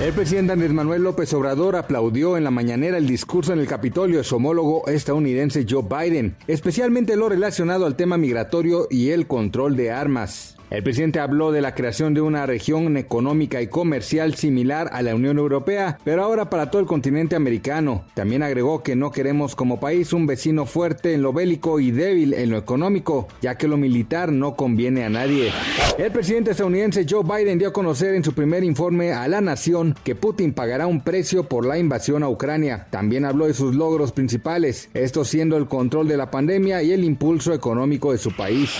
El presidente Andrés Manuel López Obrador aplaudió en la mañanera el discurso en el Capitolio de su homólogo estadounidense Joe Biden, especialmente lo relacionado al tema migratorio y el control de armas. El presidente habló de la creación de una región económica y comercial similar a la Unión Europea, pero ahora para todo el continente americano. También agregó que no queremos como país un vecino fuerte en lo bélico y débil en lo económico, ya que lo militar no conviene a nadie. El presidente estadounidense Joe Biden dio a conocer en su primer informe a la nación que Putin pagará un precio por la invasión a Ucrania. También habló de sus logros principales, esto siendo el control de la pandemia y el impulso económico de su país.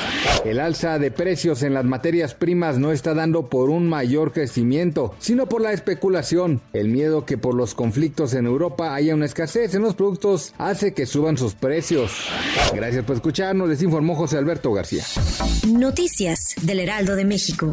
El alza de precios en la las materias primas no está dando por un mayor crecimiento, sino por la especulación. El miedo que por los conflictos en Europa haya una escasez en los productos hace que suban sus precios. Gracias por escucharnos, les informó José Alberto García. Noticias del Heraldo de México.